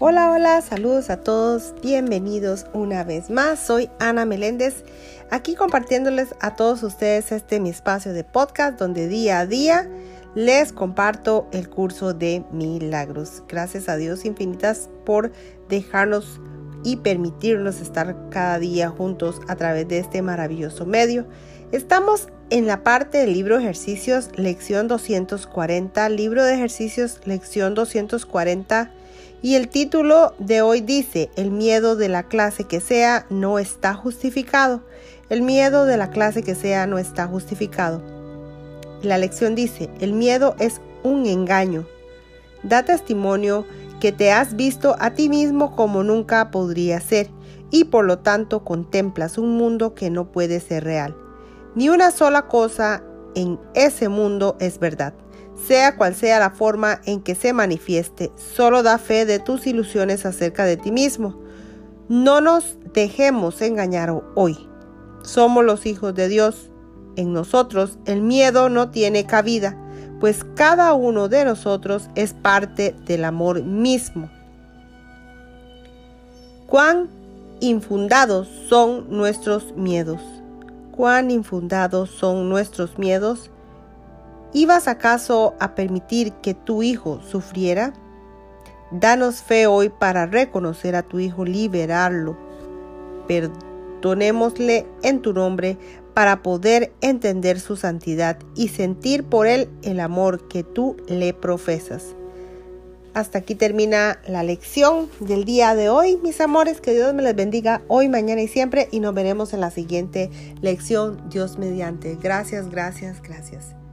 Hola, hola, saludos a todos, bienvenidos una vez más. Soy Ana Meléndez, aquí compartiéndoles a todos ustedes este mi espacio de podcast donde día a día les comparto el curso de milagros. Gracias a Dios infinitas por dejarnos y permitirnos estar cada día juntos a través de este maravilloso medio. Estamos en la parte del libro ejercicios lección 240, libro de ejercicios lección 240 y el título de hoy dice, el miedo de la clase que sea no está justificado. El miedo de la clase que sea no está justificado. La lección dice, el miedo es un engaño. Da testimonio que te has visto a ti mismo como nunca podría ser y por lo tanto contemplas un mundo que no puede ser real. Ni una sola cosa en ese mundo es verdad sea cual sea la forma en que se manifieste, solo da fe de tus ilusiones acerca de ti mismo. No nos dejemos engañar hoy. Somos los hijos de Dios. En nosotros el miedo no tiene cabida, pues cada uno de nosotros es parte del amor mismo. Cuán infundados son nuestros miedos. Cuán infundados son nuestros miedos ¿Ibas acaso a permitir que tu hijo sufriera? Danos fe hoy para reconocer a tu hijo, liberarlo. Perdonémosle en tu nombre para poder entender su santidad y sentir por él el amor que tú le profesas. Hasta aquí termina la lección del día de hoy, mis amores. Que Dios me les bendiga hoy, mañana y siempre. Y nos veremos en la siguiente lección, Dios mediante. Gracias, gracias, gracias.